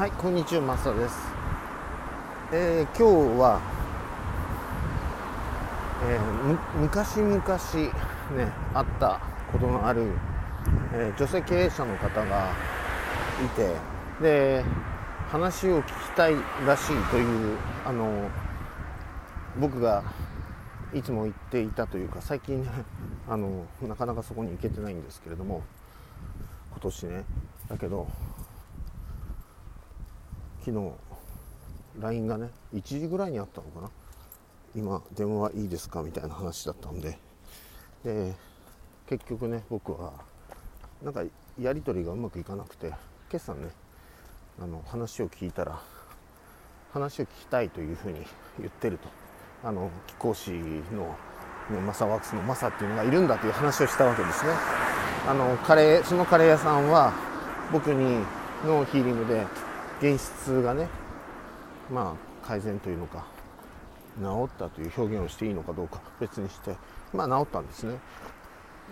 はい、こんにちは、マサです。えー今日は、えー昔々ね、あったことのある、えー女性経営者の方がいて、で、話を聞きたいらしいという、あの、僕がいつも言っていたというか、最近ね、あの、なかなかそこに行けてないんですけれども、今年ね、だけど、昨日 LINE がね1時ぐらいにあったのかな。今電話いいですかみたいな話だったんで。で結局ね僕はなんかやり取りがうまくいかなくて今朝ねあの話を聞いたら話を聞きたいというふうに言ってると。あの貴公子の、ね、マサワークスのマサっていうのがいるんだという話をしたわけですね。あのカレーそのカレー屋さんは僕にのヒーリングで現実がねまあ改善というのか治ったという表現をしていいのかどうか別にしてまあ治ったんですね。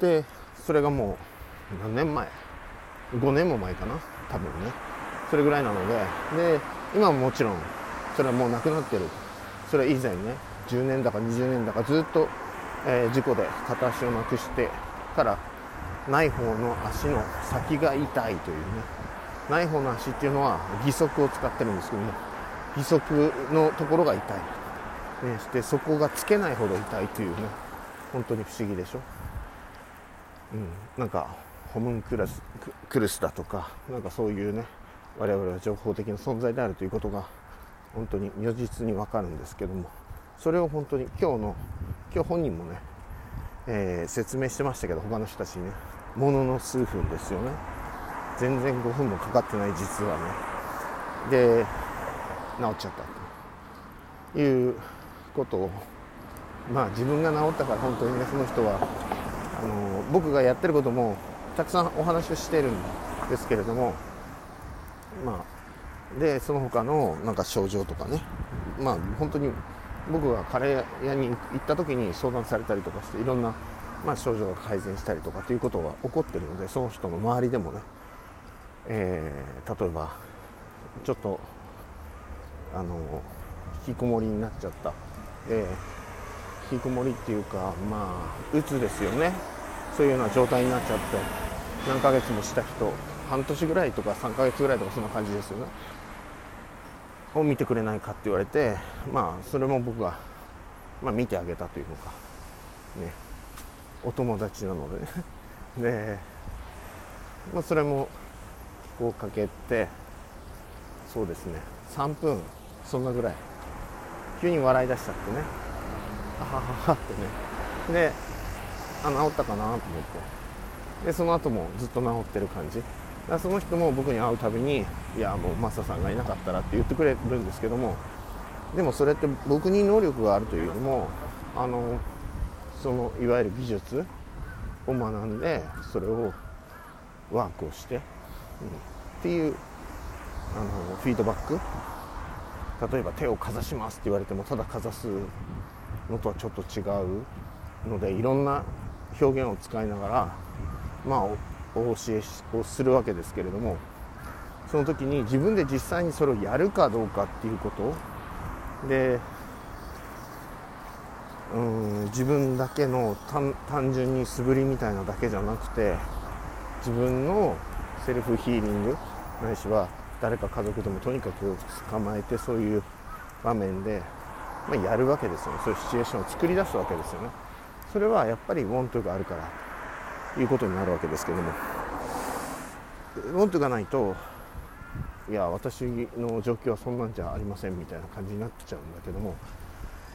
でそれがもう何年前？5年も前かな？多分ね。それぐらいなのでで今ももちろんそれはもうなくなってる。それは以前ね10年だか20年だかずっと、えー事故で片足をなくしてからない方の足の先が痛いというね。ない方の足っていうのは義足を使ってるんですけども義足のところが痛い、ね、してそこがつけないほど痛いというね。本当に不思議でしょ、うん、なんかホムンクラスククルスだとかなんかそういうね我々は情報的な存在であるということが本当に如実に分かるんですけども。それを本当に今日の今日本人もね、えー説明してましたけど他の人たちにね。ものの数分ですよね。全然5分もかかってない実はね。で治っちゃったということをまあ自分が治ったから本当にねその人はあの僕がやってることもたくさんお話をしてるんですけれどもまあでその他のなんか症状とかねまあ本当に僕がカレー屋に行った時に相談されたりとかしていろんな、まあ、症状が改善したりとかということが起こってるのでその人の周りでもねえー例えばちょっとあの引きこもりになっちゃった、えー引きこもりっていうかまあうつですよね。そういうような状態になっちゃって何ヶ月もした人半年ぐらいとか3ヶ月ぐらいとかそんな感じですよね。を見てくれないかって言われてまあそれも僕が、まあ、見てあげたというのかね。お友達なのでね。で、まあ、それもこうかけてそうですね。3分そんなぐらい。急に笑い出しちゃってね。あはははってね。であ治ったかなと思って。でその後もずっと治ってる感じ。だからその人も僕に会うたびに「いやもうマサさんがいなかったら」って言ってくれるんですけども。でもそれって僕に能力があるというよりもあのそのいわゆる技術を学んでそれをワークをして、っていうあのフィードバック。例えば手をかざしますって言われてもただかざすのとはちょっと違うのでいろんな表現を使いながらまあお教えをするわけですけれどもその時に自分で実際にそれをやるかどうかっていうこと。でうん自分だけの単純に素振りみたいなだけじゃなくて自分のセルフヒーリングないしは誰か家族でもとにかく捕まえてそういう場面で、まあ、やるわけですよね。そういうシチュエーションを作り出すわけですよね。それはやっぱりウォントがあるからということになるわけですけども。ウォントがないといや私の状況はそんなんじゃありませんみたいな感じになっちゃうんだけども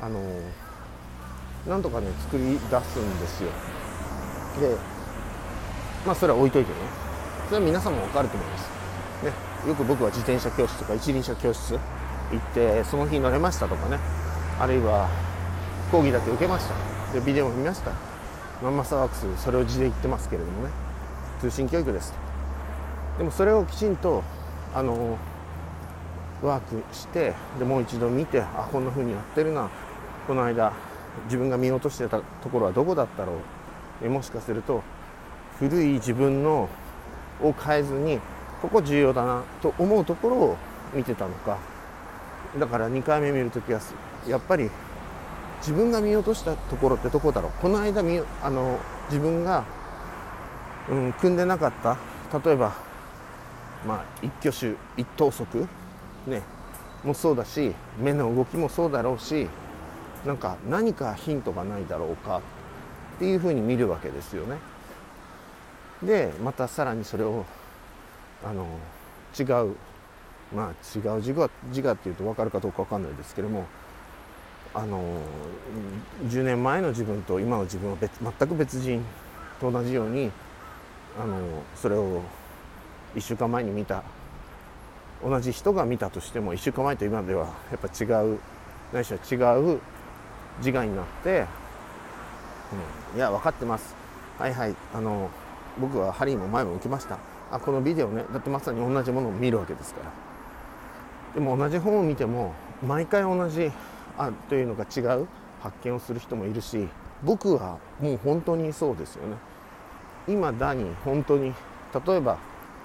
あのなんとかね作り出すんですよ。でまあそれは置いといてね。それは皆さんも分かると思います、ね、よく僕は自転車教室とか一輪車教室行ってその日乗れましたとかね。あるいは講義だけ受けました。でビデオも見ました。マンマサワークスそれを字で言ってますけれどもね。通信教育ですでもそれをきちんとあのワークしてでもう一度見てあこんな風にやってるな。この間自分が見落としてたところはどこだったろう。えもしかすると古い自分のを変えずにここ重要だなと思うところを見てたのかだから2回目見るときはやっぱり自分が見落としたところってどこだろうこの間見あの自分が、うん、組んでなかった例えば、まあ、一挙手一投足、ね、もそうだし目の動きもそうだろうしなんか何かヒントがないだろうかっていうふうに見るわけですよね。でまたさらにそれをあの違うまあ違う自我自我っていうと分かるかどうか分かんないですけどもあの10年前の自分と今の自分は別全く別人と同じようにあのそれを1週間前に見た。同じ人が見たとしても1週間前と今ではやっぱ違うないしは違う自我になって、うん、いや分かってます。はいはいあの僕はハリーも前も受けました。あこのビデオね。だってまさに同じものを見るわけですから。でも同じ本を見ても毎回同じあというのが違う発見をする人もいるし僕はもう本当にそうですよね。今だに本当に例えば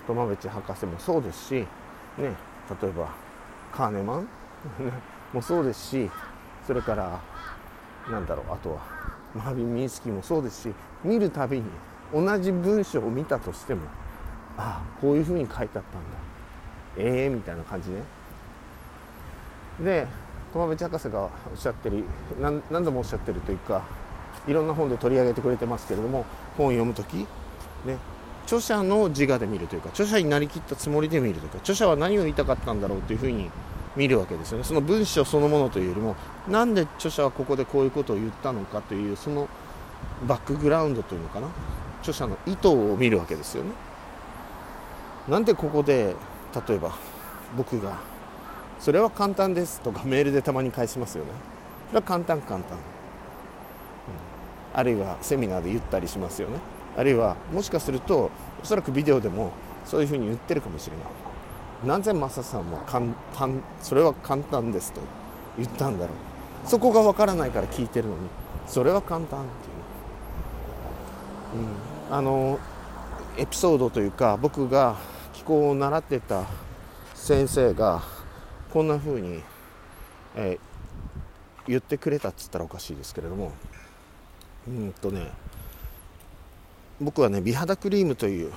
苫部地博士もそうですしね例えばカーネマン？もそうですしそれからなんだろうあとはマービン・ミンスキーもそうですし見るたびに同じ文章を見たとしてもああこういうふうに書いてあったんだ。ええー、みたいな感じね。で駒淵博士がおっしゃってる何何度もおっしゃってるというかいろんな本で取り上げてくれてますけれども本を読む時ね著者の自我で見るというか著者になりきったつもりで見るというか著者は何を言いたかったんだろうというふうに見るわけですよね。その文章そのものというよりもなんで著者はここでこういうことを言ったのかというそのバックグラウンドというのかな。著者の意図を見るわけですよね。なんでここで例えば僕が「それは簡単です」とかメールでたまに返しますよね。それは簡単簡単、うん、あるいはセミナーで言ったりしますよね。あるいはもしかするとおそらくビデオでもそういうふうに言ってるかもしれない。なぜマサさんも簡単それは簡単ですと言ったんだろう。そこがわからないから聞いてるのにそれは簡単っていう、うん、あのエピソードというか僕が気候を習ってた先生がこんな風に、えー、言ってくれたっつったらおかしいですけれどもうんとね僕はね美肌クリームという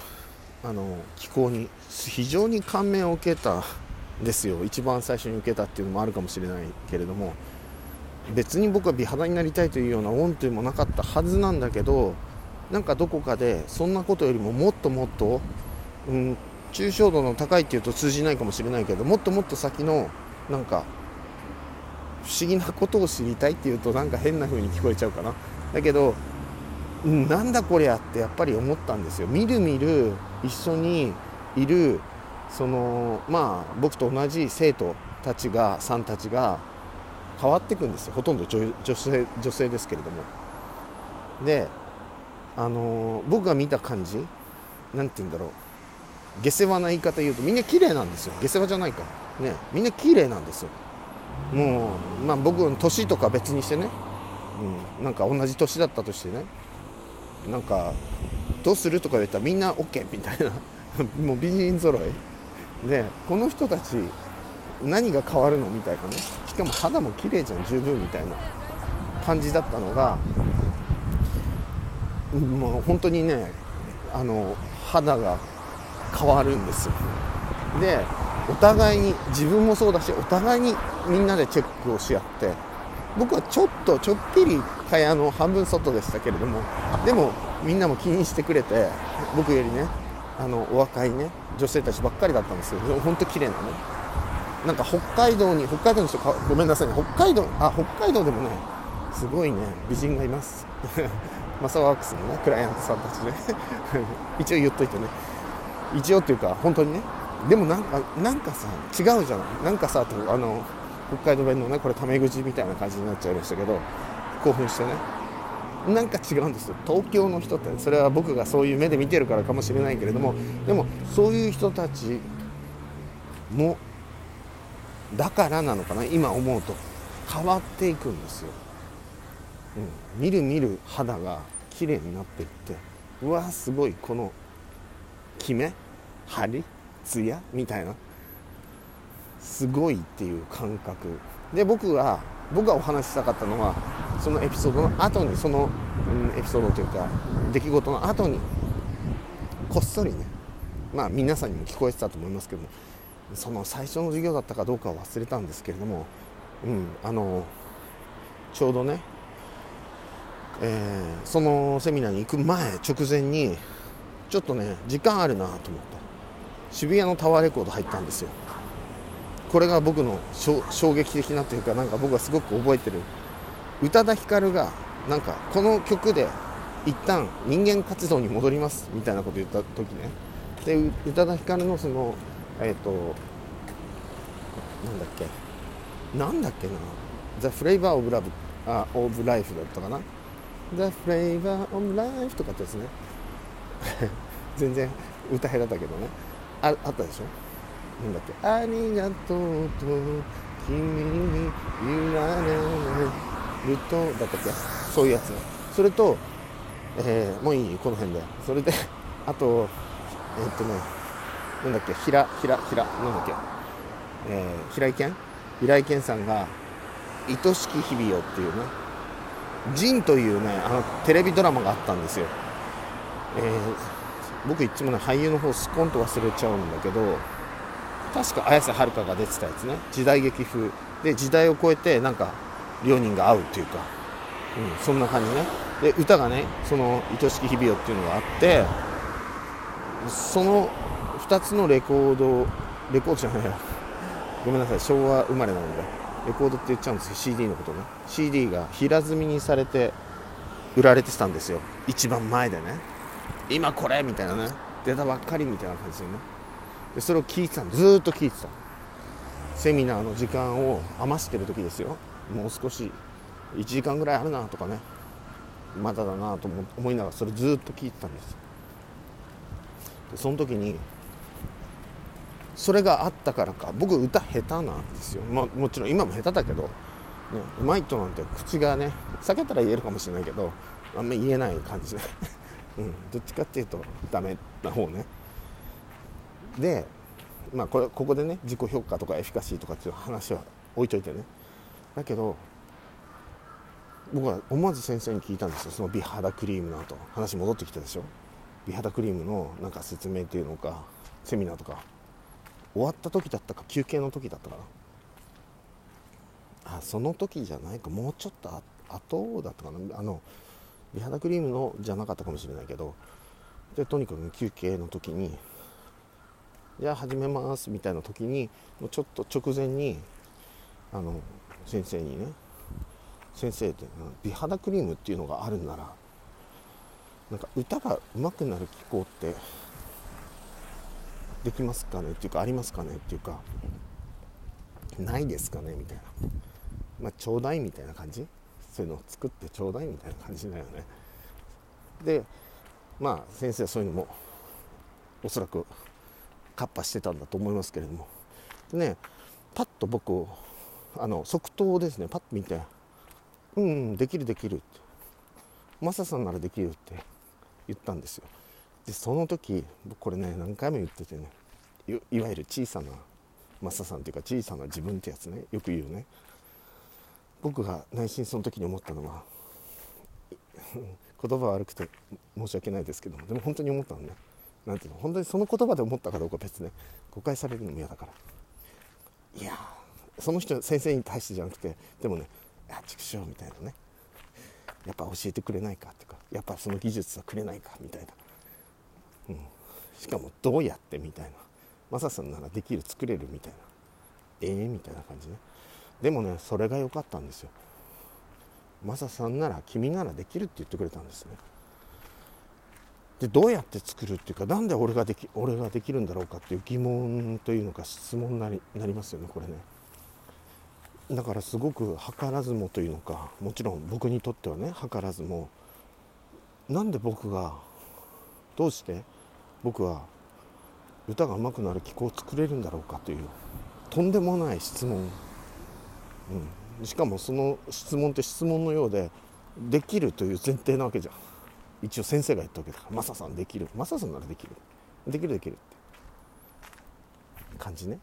あの気候に非常に感銘を受けたんですよ。一番最初に受けたっていうのもあるかもしれないけれども別に僕は美肌になりたいというような恩というもなかったはずなんだけどなんかどこかでそんなことよりももっともっと、うん、抽象度の高いっていうと通じないかもしれないけどもっともっと先のなんか不思議なことを知りたいっていうとなんか変な風に聞こえちゃうかな。だけどうんなんだこりゃってやっぱり思ったんですよ。みるみる一緒にいるそのまあ僕と同じ生徒たちがさんたちが変わっていくんですよ。ほとんど女性女性ですけれども。であの僕が見た感じ何て言うんだろう。下世話な言い方言うとみんな綺麗なんですよ。下世話じゃないか。ね。みんな綺麗なんですよ。もうまあ僕の年とか別にしてね、うん、なんか同じ年だったとしてね。なんかどうするとか言ったらみんな OK みたいな。もう美人揃い。でこの人たち何が変わるの？みたいなね。しかも肌も綺麗じゃん。十分みたいな感じだったのがもう本当にねあの肌が変わるんですよ。でお互いに自分もそうだしお互いにみんなでチェックをし合って僕はちょっとちょっぴり蚊帳の半分外でしたけれどもでもみんなも気にしてくれて僕よりねあのお若いね女性たちばっかりだったんですけど本当綺麗なね。なんか北海道に北海道の人かごめんなさいね。北海道あ北海道でもねすごいね美人がいます。マサワークスのねクライアントさんたちね 一応言っといてね。一応っていうか本当にね。でもなんかなんかさ違うじゃないなんかさとあの北海道弁のねこれタメ口みたいな感じになっちゃいましたけど興奮してね。なんか違うんですよ。東京の人ってそれは僕がそういう目で見てるからかもしれないけれどもでもそういう人たちもだからなのかな今思うと。変わっていくんですよ、うん、見る見る肌が綺麗になっていってうわすごいこのキメ張りツヤみたいな。すごいっていう感覚。で僕が僕がお話ししたかったのはそのエピソードの後にその、うん、エピソードというか出来事の後にこっそりねまあ皆さんにも聞こえてたと思いますけどもその最初の授業だったかどうかは忘れたんですけれども、うん、あのちょうどね、えー、そのセミナーに行く前直前にちょっとね時間あるなと思って渋谷のタワーレコード入ったんですよ。これが僕の衝撃的なというかなんか僕はすごく覚えてる宇多田ヒカルがなんかこの曲で一旦人間活動に戻りますみたいなこと言った時ね。で宇多田ヒカルのそのえっ、ー、となんだっけ。なんだっけな。The Flavor of Love あ of Life だったかな。The Flavor of Life とかってやつね。全然歌下手だけどね。ああったでしょ？なんだっけ？ありがとうと君に言われるとだったっけ？そういうやつそれと、えー、もういい？この辺で。それであとえー、っとねなんだっけ？平平平なんだっけ、えー、平井堅？平井堅さんが「愛しき日々よ」っていうね「ジン」というねあのテレビドラマがあったんですよ、えー、僕いつもね俳優の方スコンと忘れちゃうんだけど確か綾瀬はるかが出てたやつね。時代劇風。で時代を超えてなんか両人が会うっていうか、うん、そんな感じね。で歌がねその「愛しき日々よ」っていうのがあってその2つのレコードレコードじゃないや。ごめんなさい。昭和生まれなので。レコードって言っちゃうんですよ。CD のことね。CD が平積みにされて売られてたんですよ。一番前でね。今これみたいなね。出たばっかりみたいな感じでね。でそれを聞いてたずっと聞いてたセミナーの時間を余してる時ですよ。もう少し。1時間ぐらいあるなとかね。まだだなと思いながらそれずっと聞いてたんです。でその時にそれがあったからか。僕歌下手なんですよ、まあ、もちろん今も下手だけど、ね、うまいとなんて口がね避けたら言えるかもしれないけどあんま言えない感じで、うん、どっちかっていうとダメな方ね。でまあこれここでね自己評価とかエフィカシーとかっていう話は置いといてね。だけど僕は思わず先生に聞いたんですよ。その美肌クリームの後。話戻ってきたでしょ。美肌クリームのなんか説明っていうのかセミナーとか。終わった時だったか休憩の時だったかな。あその時じゃないか。もうちょっと後だったかな。あの美肌クリームのじゃなかったかもしれないけど。でとにかく休憩の時にじゃあ始めますみたいな時にもうちょっと直前にあの先生にね先生って美肌クリームっていうのがあるんならなんか歌が上手くなる機構ってできますかね？っていうかありますかね？っていうかないですかね？みたいな。まあちょうだいみたいな感じ？そういうのを作ってちょうだいみたいな感じだよね。でまあ先生はそういうのもおそらくカッパしてたんだと思いますけれども。でねパッと僕あの即答ですね。パッと見て「うん、うん、できるできる」って「マサさんならできる」って言ったんですよ。でその時僕これね何回も言っててね。いわゆる小さなマサさんっていうか小さな自分ってやつね。よく言うね。僕が内心その時に思ったのは 言葉悪くて申し訳ないですけどもでも本当に思ったのね。なんていうの本当にその言葉で思ったかどうか別ね。誤解されるのも嫌だから。いやその人先生に対してじゃなくてでもね「あ畜生」みたいなね。やっぱ教えてくれないかっていうかやっぱその技術はくれないかみたいな、うん、しかもどうやってみたいな。マサさんならできる作れるみたいな。ええー、みたいな感じね。でもねそれが良かったんですよ。マサさんなら君ならできるって言ってくれたんですね。でどうやって作るっていうか何で俺ができ俺ができるんだろうかっていう疑問というのか質問になりなりますよねこれね。だからすごく図らずもというのかもちろん僕にとってはね図らずもなんで僕がどうして僕は歌が上手くなる気候を作れるんだろうかというとんでもない質問、うん、しかもその質問って質問のようでできるという前提なわけじゃん。一応先生が言ったわけだから。マサさんできる。マサさんならできる。できるできるって。感じね。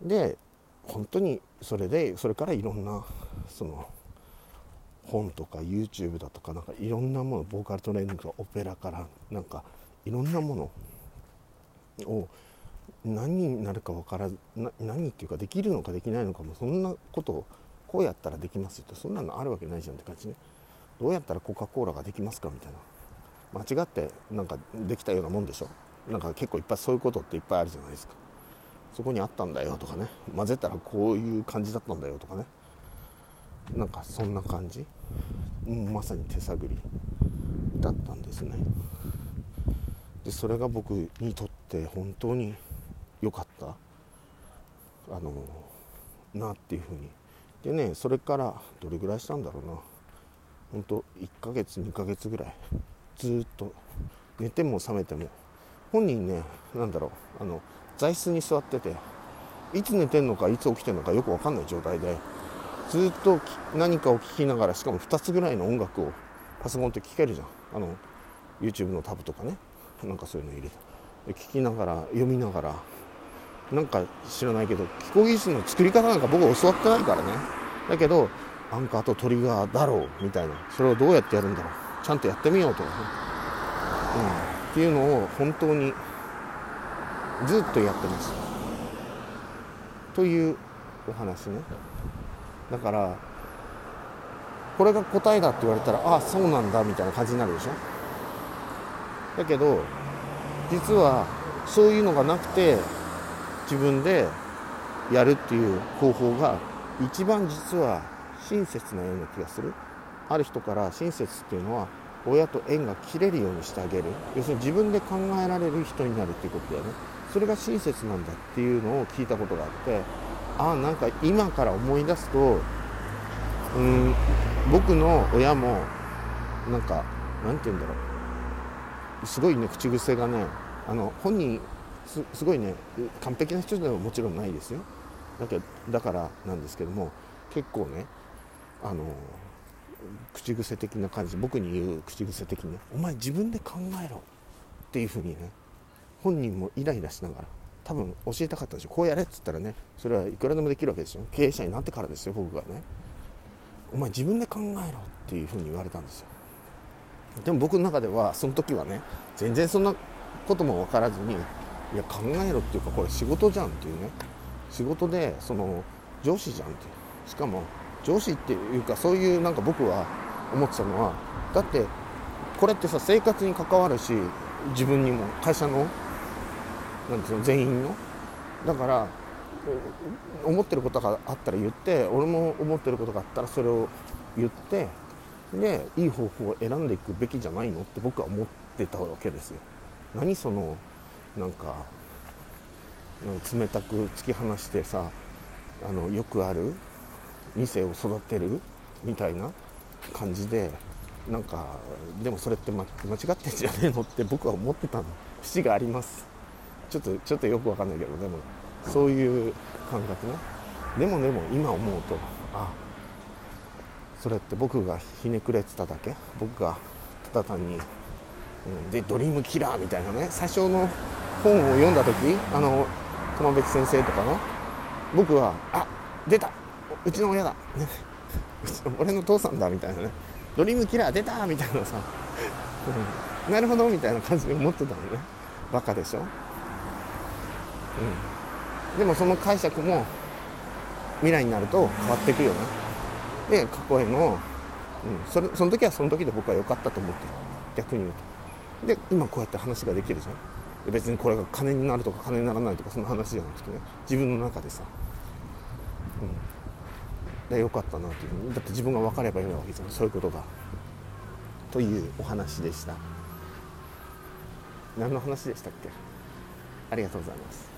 で本当にそれでそれからいろんなその本とか YouTube だとかなんかいろんなものボーカルトレーニングとかオペラからなんかいろんなものを何になるか分からず何っていうかできるのかできないのかもそんなことをこうやったらできますってそんなのあるわけないじゃんって感じね。どうやったらコカ・コーラができますかみたいな。間違ってなんかできたようなもんでしょ？なんか結構いっぱいそういうことっていっぱいあるじゃないですか。そこにあったんだよとかね。混ぜたらこういう感じだったんだよとかね。なんかそんな感じ、まさに手探りだったんですね。でそれが僕にとって本当に良かったあのなっていうふうに。でねそれからどれぐらいしたんだろうな。本当1ヶ月2ヶ月ぐらい。ずっと寝ても覚めても。本人ね何だろうあの座椅子に座ってていつ寝てんのかいつ起きてるのかよく分かんない状態でずっと何かを聞きながらしかも2つぐらいの音楽をパソコンって聴けるじゃん。あの YouTube のタブとかね。なんかそういうの入れて。聞きながら読みながら。なんか知らないけど気候技術の作り方なんか僕教わってないからね。だけどアンカーとトリガーだろうみたいな。それをどうやってやるんだろう。ちゃんとやってみようとかね、うん、っていうのを本当にずっとやってます。というお話ね。だからこれが答えだって言われたらああそうなんだみたいな感じになるでしょ？だけど実はそういうのがなくて自分でやるっていう方法が一番実は親切なような気がする。ある人から親切っていうのは親と縁が切れるようにしてあげる。要するに自分で考えられる人になるっていうことだよね。それが親切なんだっていうのを聞いたことがあってあなんか今から思い出すとうん僕の親もなんかなんて言うんだろう。すごいね口癖がねあの本人すすごいね完璧な人ではもちろんないですよ。だけだからなんですけども結構ねあの口癖的な感じ僕に言う口癖的にね「お前自分で考えろ」っていうふうにね本人もイライラしながら多分教えたかったでしょ。こうやれっつったらねそれはいくらでもできるわけですよ。経営者になってからですよ僕がね。お前自分で考えろっていうふうに言われたんですよ。でも僕の中ではその時はね全然そんなことも分からずにいや考えろっていうかこれ仕事じゃんっていうね。仕事でその上司じゃんって。しかも上司っていうかそういうなんか僕は思ってたのはだってこれってさ生活に関わるし自分にも会社のなんですよ全員の。だから思ってることがあったら言って俺も思ってることがあったらそれを言ってでいい方法を選んでいくべきじゃないのって僕は思ってたわけですよ。何そのなんか冷たく突き放してさあのよくある2世を育てるみたいな感じでなんかでもそれって、間違ってんじゃねえのって僕は思ってたの。節があります。ちょっとちょっとよくわかんないけどでもそういう感覚ね。でもでも今思うとあそれって僕がひねくれてただけ？僕がただ単に、うん、でドリームキラーみたいなね。最初の本を読んだ時あの熊別先生とかの僕はあ出た！うちの親だ、ね、俺の父さんだみたいなね。ドリームキラー出た！みたいなさ、うん、なるほど！みたいな感じで思ってたのね。バカでしょ、うん、でもその解釈も未来になると変わっていくよね。で過去への、うん、それその時はその時で僕は良かったと思ってる。逆に言うと。で今こうやって話ができるじゃん。別にこれが金になるとか金にならないとかその話じゃなくてね。自分の中でさ、うん、でよかったなっていう。だって自分が分かればいいわけじゃん。そういうことが。というお話でした。何の話でしたっけ？ありがとうございます。